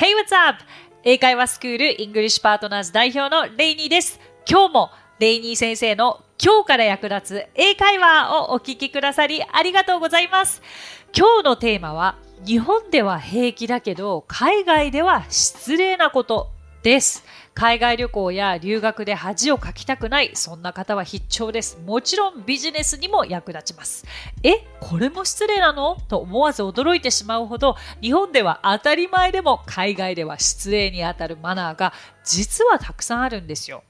Hey, what's up? 英会話スクールイングリッシュパートナーズ代表のレイニーです。今日もレイニー先生の今日から役立つ英会話をお聞きくださりありがとうございます。今日のテーマは日本では平気だけど海外では失礼なことです。海外旅行や留学で恥をかきたくない、そんな方は必聴です。もちろんビジネスにも役立ちます。え、これも失礼なの？と思わず驚いてしまうほど、日本では当たり前でも海外では失礼にあたるマナーが実はたくさんあるんですよ。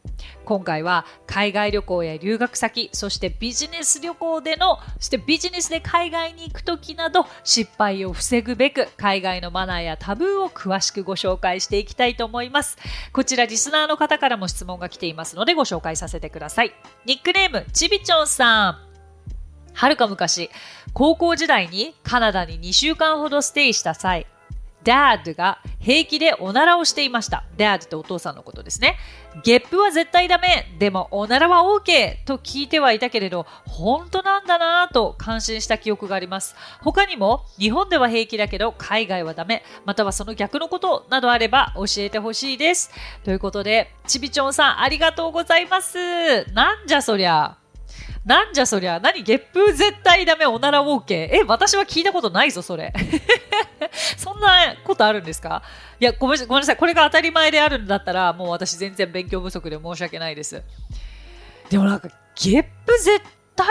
今回は海外旅行や留学先、そしてビジネス旅行での、そしてビジネスで海外に行く時など失敗を防ぐべく海外のマナーやタブーを詳しくご紹介していきたいと思います。こちらリスナーの方からも質問が来ていますのでご紹介させてください。ニックネーム、ちびちょんさん。はるか昔、高校時代にカナダに2週間ほどステイした際、dad が平気でおならをしていました。dad ってお父さんのことですね。ゲップは絶対ダメ。でもおならは OK と聞いてはいたけれど、本当なんだなぁと感心した記憶があります。他にも、日本では平気だけど海外はダメ。またはその逆のことなどあれば教えてほしいです。ということで、ちびちょんさんありがとうございます。なんじゃそりゃ。なんじゃそりゃ、何ゲップ絶対ダメ、おなら OK。え、私は聞いたことないぞ、それ。そんなことあるんですか？いやごめ、ごめんなさい。これが当たり前であるんだったら、もう私全然勉強不足で申し訳ないです。でもなんか、ゲップ絶対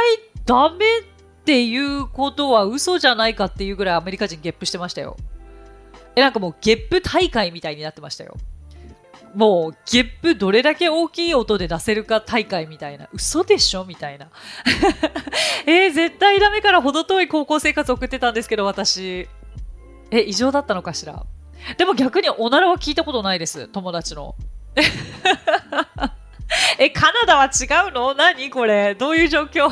ダメっていうことは嘘じゃないかっていうぐらいアメリカ人ゲップしてましたよ。え、なんかもうゲップ大会みたいになってましたよ。もう、ゲップどれだけ大きい音で出せるか大会みたいな。嘘でしょ？みたいな。えー、絶対ダメから程遠い高校生活送ってたんですけど、私。え、異常だったのかしら？でも逆におならは聞いたことないです。友達の。え、カナダは違うの？何これ？どういう状況？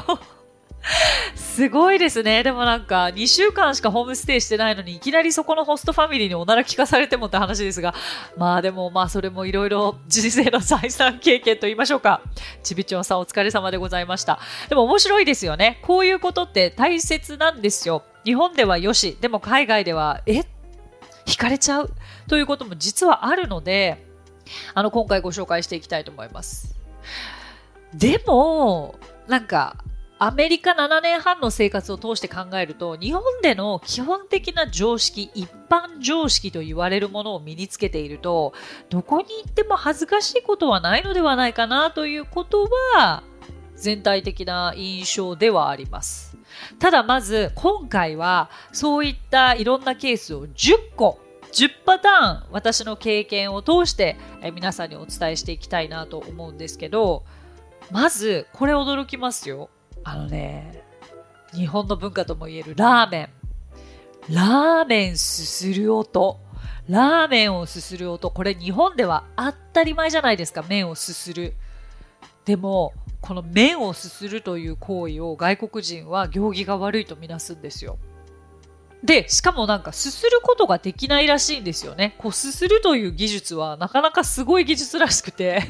すごいですね。でもなんか、2週間しかホームステイしてないのに、いきなりそこのホストファミリーにおなら聞かされてもって話ですが、まあでもまあそれもいろいろ人生の財産経験と言いましょうか。ちびちょんさんお疲れ様でございました。でも面白いですよね。こういうことって大切なんですよ。日本ではよし、でも海外では、え？惹かれちゃう？ということも実はあるので、あの、今回ご紹介していきたいと思います。でも、なんか、アメリカ7年半の生活を通して考えると、日本での基本的な常識、一般常識と言われるものを身につけていると、どこに行っても恥ずかしいことはないのではないかなということは、全体的な印象ではあります。ただまず、今回はそういったいろんなケースを10個10パターン私の経験を通して皆さんにお伝えしていきたいなと思うんですけどまずこれ驚きますよあのね、日本の文化ともいえるラーメン。ラーメンすする音。ラーメンをすする音。これ日本では当たり前じゃないですか、麺をすする。でも、この麺をすするという行為を外国人は行儀が悪いとみなすんですよ。で、しかもなんかすすることができないらしいんですよね。こうすするという技術はなかなかすごい技術らしくて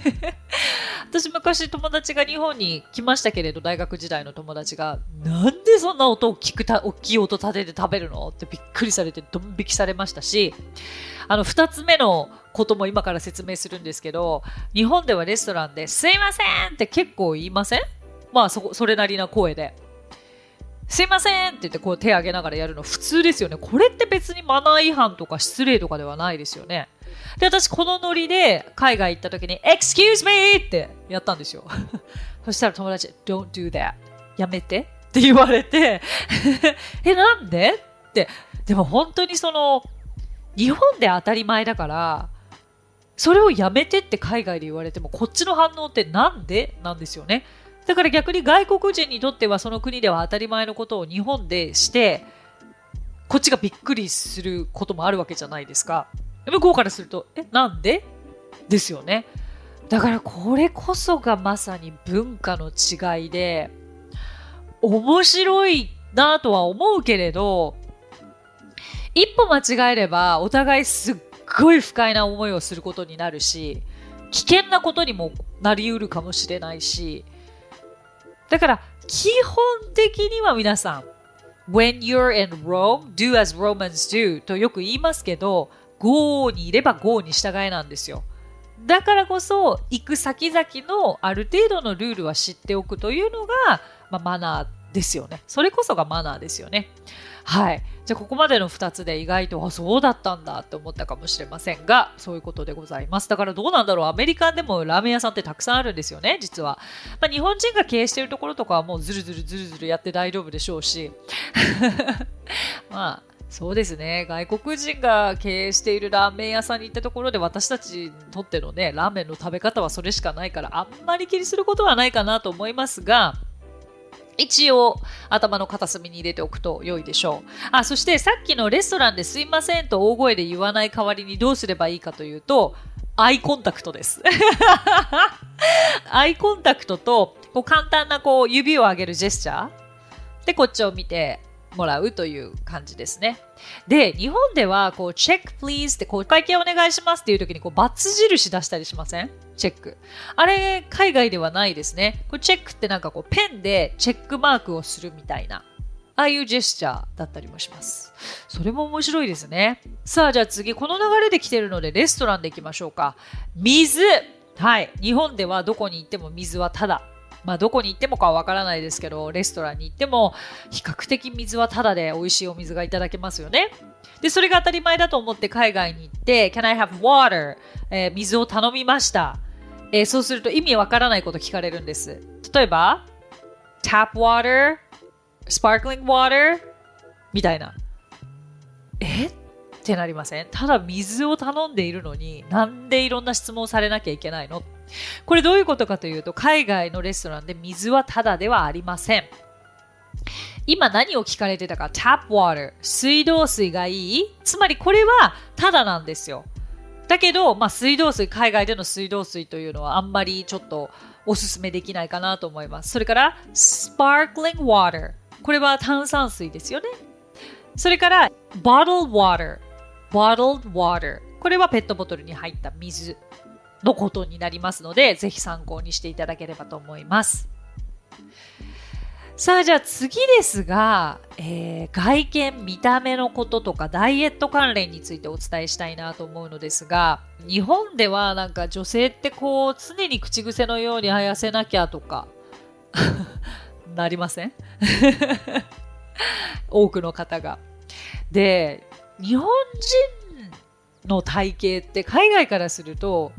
私昔友達が日本に来ましたけれど、大学時代の友達が、なんでそんな音を聞くた、大きい音立てて食べるのってびっくりされてドン引きされましたし、あの、二つ目のことも今から説明するんですけど、日本ではレストランで、すいませんって結構言いません？まあそ、それなりな声で。すいませんって言ってこう手挙げながらやるの普通ですよね。これって別にマナー違反とか失礼とかではないですよね。で、私このノリで海外行った時に Excuse me! ってやったんですよ。そしたら友達 Don't do that. やめてって言われて え、なんで？って。でも本当にその日本で当たり前だからそれをやめてって海外で言われてもこっちの反応ってなんで？なんですよね。だから逆に外国人にとってはその国では当たり前のことを日本でしてこっちがびっくりすることもあるわけじゃないですか。向こうからすると、え、なんで？ですよね。だからこれこそがまさに文化の違いで、面白いなとは思うけれど、一歩間違えればお互いすっごい不快な思いをすることになるし、危険なことにもなりうるかもしれないし、だから、基本的には皆さん、When you're in Rome, do as Romans do とよく言いますけど、Go にいれば Go に従えなんですよ。だからこそ、行く先々のある程度のルールは知っておくというのが、まあ、マナーですよね。それこそがマナーですよね。はい。じゃあ、ここまでの2つで意外と、あ、そうだったんだって思ったかもしれませんが、そういうことでございます。だからどうなんだろう。アメリカでもラーメン屋さんってたくさんあるんですよね、実は。まあ、日本人が経営しているところとかはもうずるずるずるずるやって大丈夫でしょうし。まあ、そうですね。外国人が経営しているラーメン屋さんに行ったところで私たちにとってのね、ラーメンの食べ方はそれしかないから、あんまり気にすることはないかなと思いますが、一応頭の片隅に入れておくと良いでしょう。あ、そしてさっきのレストランですいませんと大声で言わない代わりにどうすればいいかというと、アイコンタクトです。アイコンタクトと、こう簡単なこう指を上げるジェスチャーでこっちを見て、もらうという感じですね。で、日本では、こう、チェック please って、こう、会計お願いしますっていう時に、こう、バツ印出したりしません？チェック。あれ、海外ではないですね。これ、チェックってなんかこう、ペンでチェックマークをするみたいな。ああいうジェスチャーだったりもします。それも面白いですね。さあ、じゃあ次、この流れで来てるので、レストランで行きましょうか。水。はい。日本ではどこに行っても水はただ。まあ、どこに行ってもかはわからないですけど、レストランに行っても、比較的水はタダで美味しいお水がいただけますよね。で、それが当たり前だと思って海外に行って、Can I have water? えー、水を頼みました。えー、そうすると意味わからないこと聞かれるんです。例えば、tap water? sparkling water? みたいな。え？ってなりません？ただ水を頼んでいるのに、なんでいろんな質問されなきゃいけないの？これどういうことかというと、海外のレストランで水はタダではありません。今何を聞かれてたか、tap water、水道水がいいつまりこれはタダなんですよ。だけど、まあ、水道水、海外での水道水というのはあんまりちょっとおすすめできないかなと思います。それから、sparkling water。これは炭酸水ですよね。それから、bottled water。bottled water。これはペットボトルに入った水。のことになりますので、ぜひ参考にしていただければと思います。さあ、じゃあ次ですが、えー、外見、見た目のこととかダイエット関連についてお伝えしたいなと思うのですが、日本ではなんか女性ってこう常に口癖のように痩せなきゃとか なりません？多くの方が。で、日本人の体型って海外からすると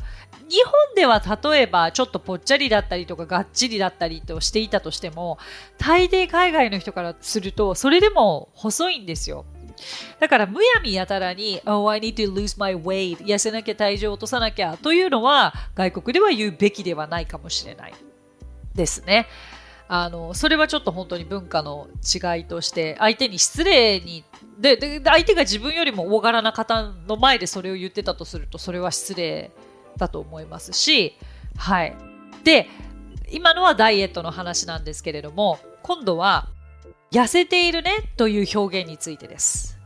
日本では例えばちょっとぽっちゃりだったりとかがっちりだったりとしていたとしても大抵海外の人からするとそれでも細いんですよ。だからむやみやたらに Oh, I need to lose my weight 痩せなきゃ体重を落とさなきゃというのは外国では言うべきではないかもしれないですね。あのそれはちょっと本当に文化の違いとして相手に失礼にでで相手が自分よりも大柄な方の前でそれを言ってたとするとそれは失礼だと思いますし、はい。で、今のはダイエットの話なんですけれども、今度は、痩せているねという表現についてです。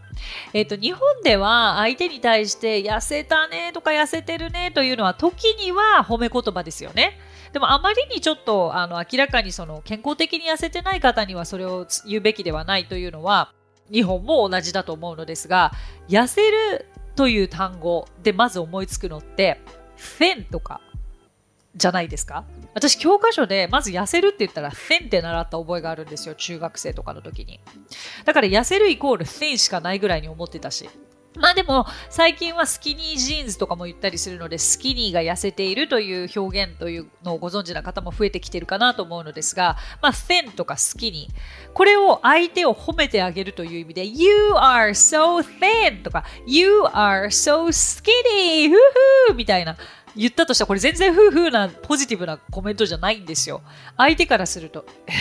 えっ、ー、と、日本では相手に対して痩せたねとか痩せてるねというのは時には褒め言葉ですよね。でもあまりにちょっとあの明らかにその健康的に痩せてない方にはそれを言うべきではないというのは日本も同じだと思うのですが痩せるという単語でまず思いつくのってフェンとかじゃないですか？私教科書でまず痩せるって言ったらフェンって習った覚えがあるんですよ中学生とかの時に。だから痩せるイコールフェンしかないぐらいに思ってたし。まあでも最近はスキニージーンズとかも言ったりするのでスキニーが痩せているという表現というのをご存知な方も増えてきてるかなと思うのですが、まあ、フェンとかスキニー。これを相手を褒めてあげるという意味で You are so thin とか You are so skinny ふふみたいな。言ったとしたらこれ全然夫婦なポジティブなコメントじゃないんですよ。相手からすると、え？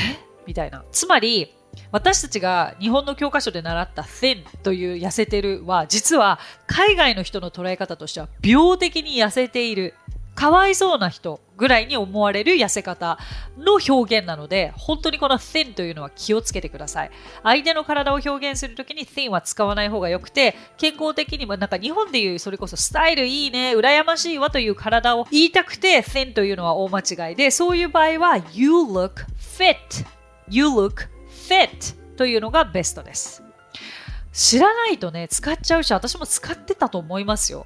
みたいな。つまり、私たちが日本の教科書で習った thin という痩せてるは実は海外の人の捉え方としては病的に痩せているかわいそうな人ぐらいに思われる痩せ方の表現なので本当にこの thin というのは気をつけてください。相手の体を表現するときに thin は使わない方がよくて健康的にもなんか日本でいうそれこそスタイルいいね羨ましいわという体を言いたくて thin というのは大間違いでそういう場合は you look fit you look fit というのがベストです。知らないとね、使っちゃうし、私も使ってたと思いますよ。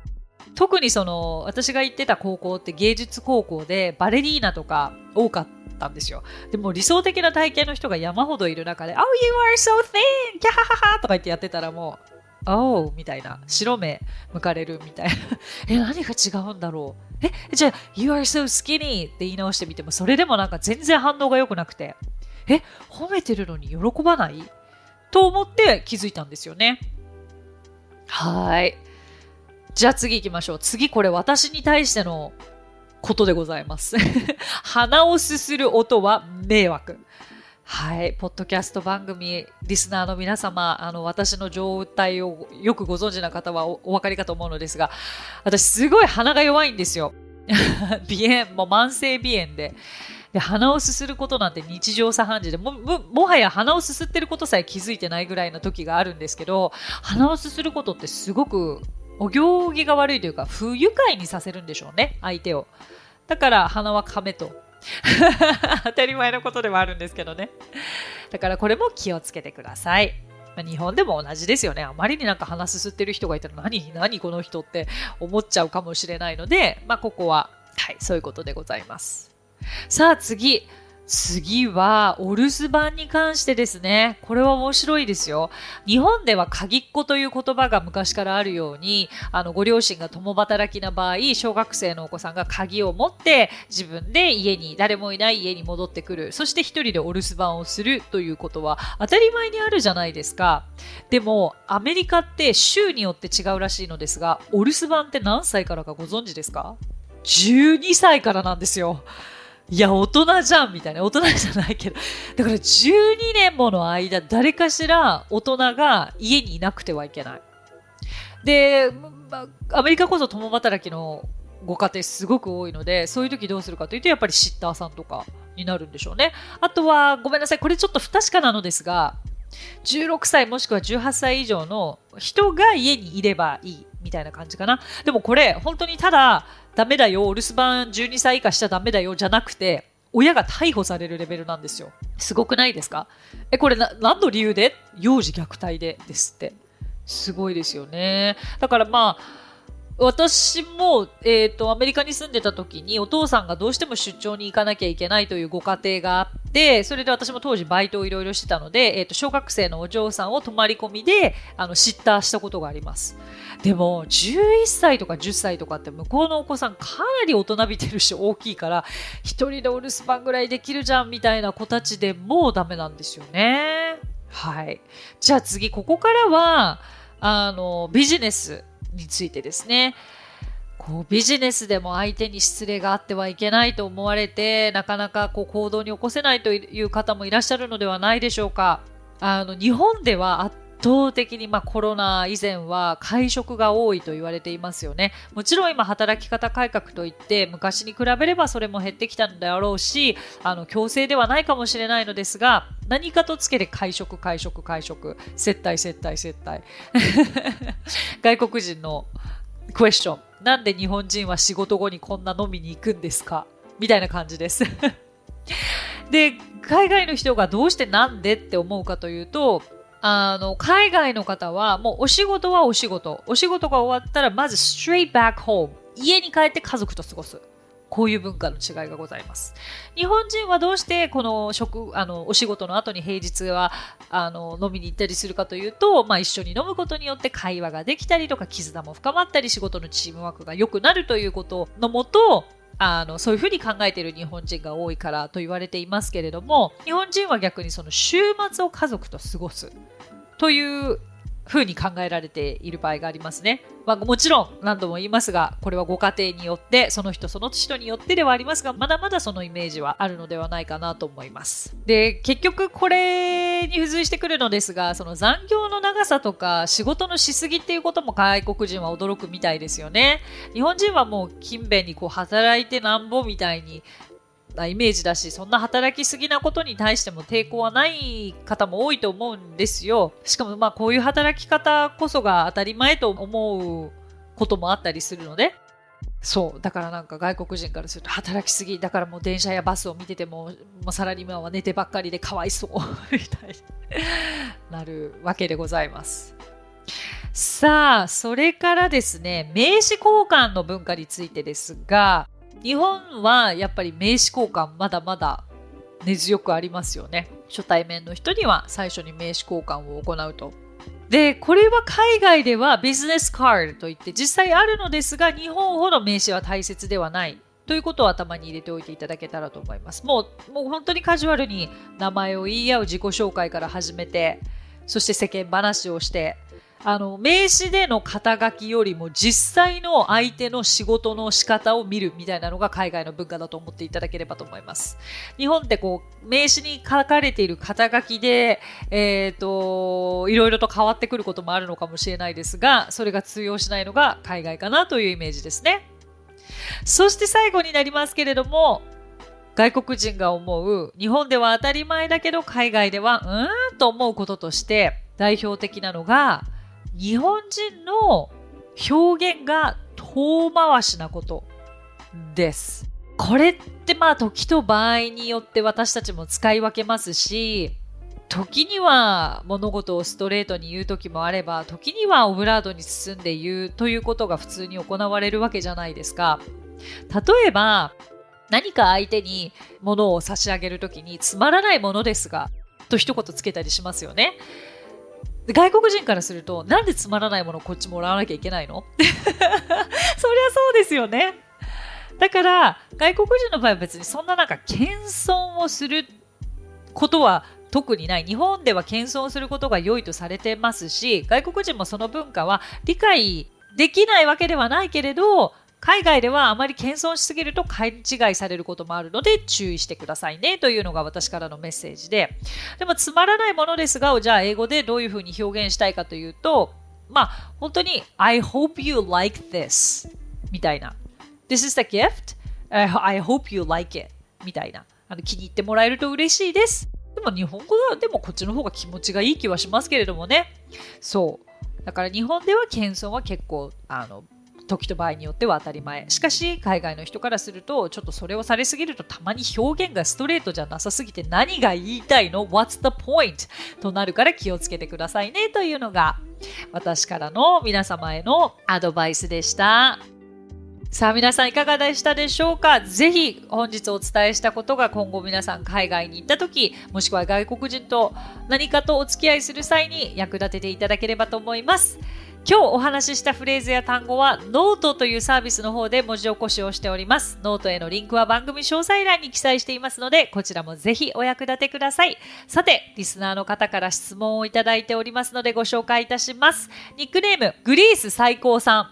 特にその、私が行ってた高校って芸術高校でバレリーナとか多かったんですよ。でも理想的な体型の人が山ほどいる中で、Oh, you are so thin! キャハハハとか言ってやってたらもう、Oh! みたいな。白目向かれるみたいな。え、何が違うんだろう？え、じゃあ、You are so skinny! って言い直してみても、それでもなんか全然反応が良くなくて、え、褒めてるのに喜ばない？と思って気づいたんですよね。はい。じゃあ次行きましょう。次これ私に対してのことでございます。鼻をすする音は迷惑。はい。ポッドキャスト番組、リスナーの皆様、あの、私の状態をよくご存知な方はおお分かりかと思うのですが、私すごい鼻が弱いんですよ。鼻炎、もう慢性鼻炎で。で、鼻をすすることなんて日常茶飯事でも、も、はや鼻をすすってることさえ気づいてないぐらいの時があるんですけど、鼻をすすることってすごくお行儀が悪いというか、不愉快にさせるんでしょうね、相手を。だから鼻は亀と。当たり前のことではあるんですけどね。だからこれも気をつけてください。日本でも同じですよね。あまりになんか鼻すすってる人がいたら何、何この人って思っちゃうかもしれないので、まあ、ここは、はい、そういうことでございます。さあ次。次は、お留守番に関してですね。これは面白いですよ。日本では鍵っ子という言葉が昔からあるように、あの、ご両親が共働きな場合、小学生のお子さんが鍵を持って自分で家に、誰もいない家に戻ってくる。そして一人でお留守番をするということは当たり前にあるじゃないですか。でも、アメリカって州によって違うらしいのですが、お留守番って何歳からかご存知ですか ?12 歳からなんですよ。いや、大人じゃんみたいな。大人じゃないけど。だから12年もの間、誰かしら大人が家にいなくてはいけない。で、まアメリカこそ共働きのご家庭すごく多いので、そういう時どうするかというと、やっぱりシッターさんとかになるんでしょうね。あとは、ごめんなさい。これちょっと不確かなのですが、16歳もしくは18歳以上の人が家にいればいいみたいな感じかな。でもこれ、本当にただ、ダメだよ、お留守番12歳以下しちゃダメだよじゃなくて、親が逮捕されるレベルなんですよ。すごくないですか？え、これな、何の理由で？幼児虐待でですって。すごいですよね。だからまあ、私も、えっ、ー、と、アメリカに住んでた時にお父さんがどうしても出張に行かなきゃいけないというご家庭があって、それで私も当時バイトをいろいろしてたので、え、ー、と、小学生のお嬢さんを泊まり込みで、あの、シッターしたことがあります。でも、11歳とか10歳とかって向こうのお子さんかなり大人びてるし大きいから、一人でお留守番ぐらいできるじゃんみたいな子たちでもうダメなんですよね。はい。じゃあ次、ここからは、あの、ビジネス。についてですね。こうビジネスでも相手に失礼があってはいけないと思われて、なかなかこう行動に起こせないという方もいらっしゃるのではないでしょうか。あの日本では圧倒的に、まあ、コロナ以前は会食が多いと言われていますよね。もちろん今働き方改革といって昔に比べればそれも減ってきたんだろうしあの強制ではないかもしれないのですが何かとつけて会食会食会食接待接待接待 外国人のクエスチョンなんで日本人は仕事後にこんな飲みに行くんですか？みたいな感じです で海外の人がどうしてなんでって思うかというとあの、海外の方は、もうお仕事はお仕事。お仕事が終わったら、まず straight back home。家に帰って家族と過ごす。こういう文化の違いがございます。日本人はどうしてこの食、あの、お仕事の後に平日は、あの、飲みに行ったりするかというと、まあ一緒に飲むことによって会話ができたりとか、絆も深まったり、仕事のチームワークが良くなるということのもと、あのそういうふうに考えている日本人が多いからと言われていますけれども日本人は逆にその週末を家族と過ごすというふうに考えられている場合がありますね。まあ、もちろん何度も言いますが、これはご家庭によって、その人その人によってではありますが、まだまだそのイメージはあるのではないかなと思います。で、結局これに付随してくるのですが、その残業の長さとか仕事のしすぎっていうことも外国人は驚くみたいですよね。日本人はもう勤勉にこう働いてなんぼみたいになイメージだし、そんな働きすぎなことに対しても抵抗はない方も多いと思うんですよ。しかもまあこういう働き方こそが当たり前と思うこともあったりするので、そう。だからなんか外国人からすると働きすぎ。だからもう電車やバスを見てても、もうサラリーマンは寝てばっかりでかわいそう みたいになるわけでございます。さあ、それからですね、名刺交換の文化についてですが、日本はやっぱり名刺交換まだまだ根強くありますよね。初対面の人には最初に名刺交換を行うと。で、これは海外ではビジネスカードといって実際あるのですが、日本ほど名刺は大切ではないということを頭に入れておいていただけたらと思います。もう、もう本当にカジュアルに名前を言い合う自己紹介から始めて、そして世間話をして、あの、名刺での肩書きよりも実際の相手の仕事の仕方を見るみたいなのが海外の文化だと思っていただければと思います。日本ってこう、名刺に書かれている肩書きで、えっ、ー、と、いろいろと変わってくることもあるのかもしれないですが、それが通用しないのが海外かなというイメージですね。そして最後になりますけれども、外国人が思う日本では当たり前だけど海外ではうーんと思うこととして代表的なのが日本人の表現が遠回しなことです。これってまあ時と場合によって私たちも使い分けますし、時には物事をストレートに言う時もあれば、時にはオブラードに包んで言うということが普通に行われるわけじゃないですか。例えば、何か相手に物を差し上げる時につまらないものですが、と一言つけたりしますよね。外国人からすると、なんでつまらないものこっちもらわなきゃいけないの？そりゃそうですよね。だから、外国人の場合は別にそんななんか謙遜をすることは特にない。日本では謙遜することが良いとされてますし、外国人もその文化は理解できないわけではないけれど、海外ではあまり謙遜しすぎると勘違いされることもあるので注意してくださいねというのが私からのメッセージで。でもつまらないものですが、じゃあ英語でどういうふうに表現したいかというと、まあ本当に I hope you like this みたいな。This is the gift. I hope you like it みたいな。あの気に入ってもらえると嬉しいです。でも日本語はでもこっちの方が気持ちがいい気はしますけれどもね。そう。だから日本では謙遜は結構あの時と場合によっては当たり前しかし海外の人からするとちょっとそれをされすぎるとたまに表現がストレートじゃなさすぎて何が言いたいの ?What's the point? となるから気をつけてくださいねというのが私からの皆様へのアドバイスでした。さあ皆さんいかがでしたでしょうか？ぜひ本日お伝えしたことが今後皆さん海外に行った時もしくは外国人と何かとお付き合いする際に役立てていただければと思います。今日お話ししたフレーズや単語はノートというサービスの方で文字起こしをしております。ノートへのリンクは番組詳細欄に記載していますので、こちらもぜひお役立てください。さて、リスナーの方から質問をいただいておりますのでご紹介いたします。ニックネーム、グリース最高さん。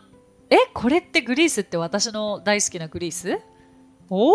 え、これってグリースって私の大好きなグリース？お？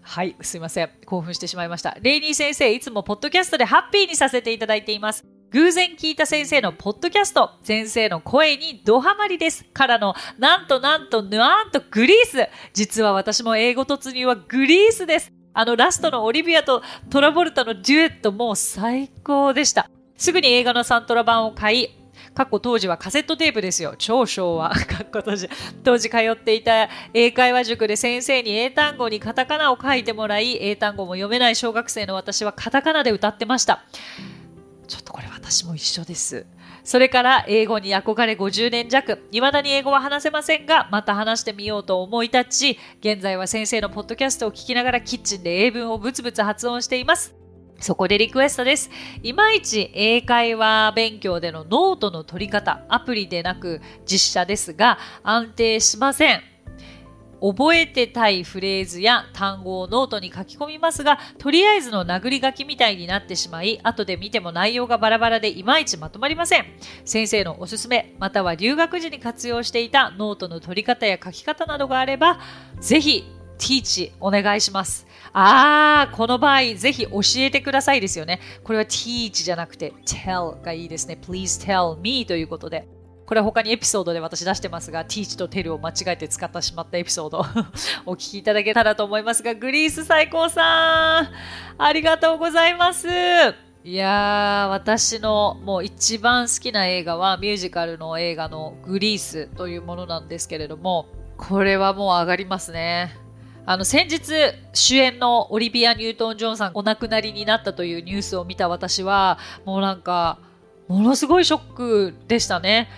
はい、すいません。興奮してしまいました。レイニー先生、いつもポッドキャストでハッピーにさせていただいています。偶然聞いた先生のポッドキャスト、先生の声にドハマりです。からの、なんとなんと、ぬわーんとグリース。実は私も英語突入はグリースです。あのラストのオリビアとトラボルタのデュエットも最高でした。すぐに映画のサントラ版を買い、過去当時はカセットテープですよ。超昭和。過去当時。当時通っていた英会話塾で先生に英単語にカタカナを書いてもらい、英単語も読めない小学生の私はカタカナで歌ってました。ちょっとこれ私も一緒です。それから英語に憧れ50年弱、未だに英語は話せませんが、また話してみようと思い立ち、現在は先生のポッドキャストを聞きながらキッチンで英文をブツブツ発音しています。そこでリクエストです。いまいち英会話勉強でのノートの取り方、アプリでなく実写ですが安定しません。覚えてたいフレーズや単語をノートに書き込みますが、とりあえずの殴り書きみたいになってしまい、後で見ても内容がバラバラでいまいちまとまりません。先生のおすすめ、または留学時に活用していたノートの取り方や書き方などがあれば、ぜひ、ティーチお願いします。あー、この場合、ぜひ教えてくださいですよね。これは teach じゃなくて tell がいいですね。please tell me ということで。これは他にエピソードで私出してますが、ティーチとテルを間違えて使ってしまったエピソード お聞きいただけたらと思いますが、グリース最高さんありがとうございますいやー、私のもう一番好きな映画はミュージカルの映画のグリースというものなんですけれども、これはもう上がりますね。あの先日主演のオリビア・ニュートン・ジョンさんお亡くなりになったというニュースを見た私はもうなんかものすごいショックでしたね。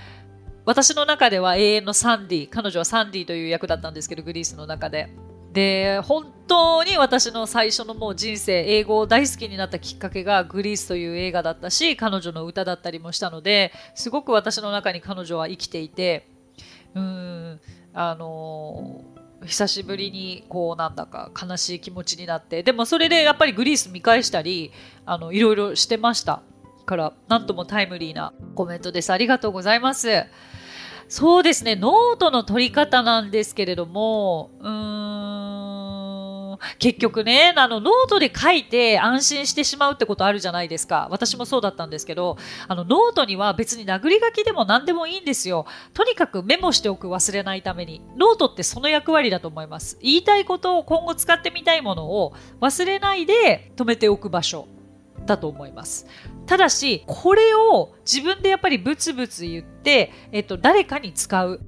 私の中では永遠のサンディ。彼女はサンディという役だったんですけど、グリースの中で。で、本当に私の最初のもう人生、英語を大好きになったきっかけがグリースという映画だったし、彼女の歌だったりもしたので、すごく私の中に彼女は生きていて、うん、あの久しぶりにこうなんだか悲しい気持ちになってでもそれでやっぱりグリース見返したりあのいろいろしてましたからなんともタイムリーなコメントですありがとうございますそうですねノートの取り方なんですけれどもうーん結局ね、あの、ノートで書いて安心してしまうってことあるじゃないですか。私もそうだったんですけど、あの、ノートには別に殴り書きでも何でもいいんですよ。とにかくメモしておく忘れないために。ノートってその役割だと思います。言いたいことを今後使ってみたいものを忘れないで止めておく場所だと思います。ただし、これを自分でやっぱりブツブツ言って、えっと、誰かに使う。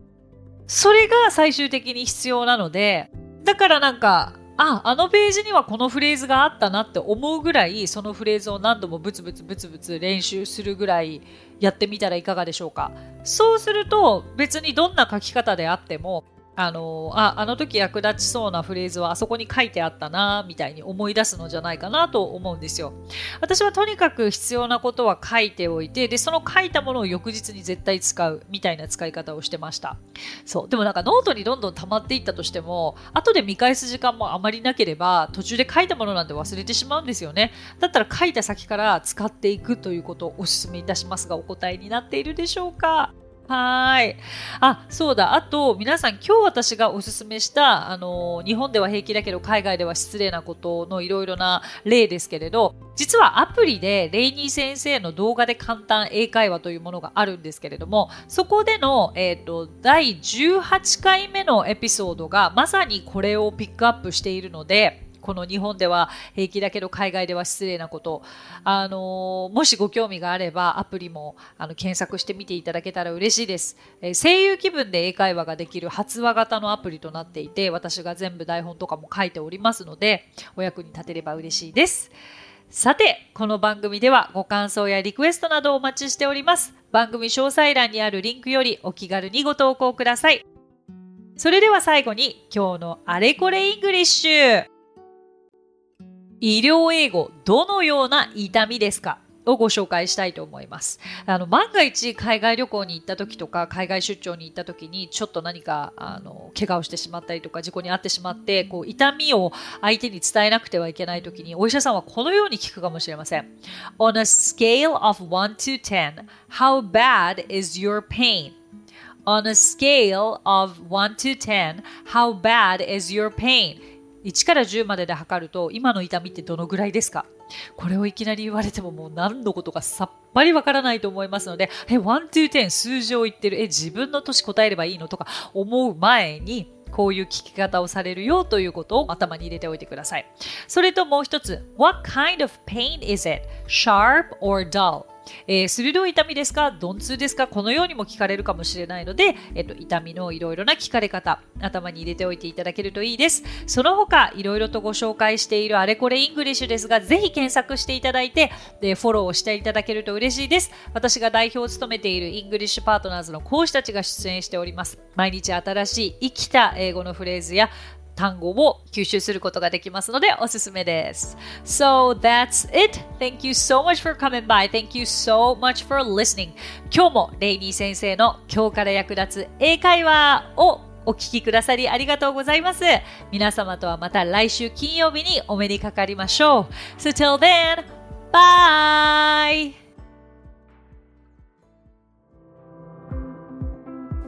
それが最終的に必要なので、だからなんか、あ、あのページにはこのフレーズがあったなって思うぐらい、そのフレーズを何度もブツブツブツブツ練習するぐらいやってみたらいかがでしょうか。そうすると別にどんな書き方であってもあのああの時役立ちそうなフレーズはあそこに書いてあったなみたいに思い出すのじゃないかなと思うんですよ。私はとにかく必要なことは書いておいてでその書いたものを翌日に絶対使うみたいな使い方をしてました。そう。でもなんかノートにどんどん溜まっていったとしても後で見返す時間もあまりなければ途中で書いたものなんて忘れてしまうんですよね。だったら書いた先から使っていくということをお勧めいたしますがお答えになっているでしょうか？はい。あ、そうだ。あと、皆さん、今日私がおすすめした、あの、日本では平気だけど、海外では失礼なことのいろいろな例ですけれど、実はアプリで、レイニー先生の動画で簡単英会話というものがあるんですけれども、そこでの、えっ、ー、と、第18回目のエピソードが、まさにこれをピックアップしているので、この日本では平気だけど海外では失礼なこと、あのもしご興味があればアプリもあの検索してみていただけたら嬉しいです、えー、声優気分で英会話ができる発話型のアプリとなっていて私が全部台本とかも書いておりますのでお役に立てれば嬉しいですさて、この番組ではご感想やリクエストなどをお待ちしております。番組詳細欄にあるリンクよりお気軽にご投稿ください。それでは最後に今日のあれこれイングリッシュ。医療英語どのような痛みですか？をご紹介したいと思います。あの万が一海外旅行に行った時とか海外出張に行った時にちょっと何かあの怪我をしてしまったりとか事故に遭ってしまってこう痛みを相手に伝えなくてはいけない時にお医者さんはこのように聞くかもしれません。On a scale of 1 to 10, how bad is your pain? On a scale of 1 to 10, how bad is your pain? 1から10までで測ると今の痛みってどのぐらいですか？これをいきなり言われてももう何のことかさっぱりわからないと思いますので、え、1 to 10数字を言ってる、え、自分の年答えればいいのとか思う前に、こういう聞き方をされるよということを頭に入れておいてください。それともう一つ、What kind of pain is it? Sharp or dull? えー、鋭い痛みですか？鈍痛ですか？このようにも聞かれるかもしれないので、えっと、痛みのいろいろな聞かれ方、頭に入れておいていただけるといいです。その他、いろいろとご紹介しているあれこれイングリッシュですが、ぜひ検索していただいて、でフォローをしていただけると嬉しいです。私が代表を務めているイングリッシュパートナーズの講師たちが出演しております。毎日新しい生きた英語のフレーズや単語を吸収することができますのでおすすめです。So that's it. Thank you so much for coming by. Thank you so much for listening. 今日もレイニー先生の今日から役立つ英会話をお聞きくださりありがとうございます。皆様とはまた来週金曜日にお目にかかりましょう。So till then, bye!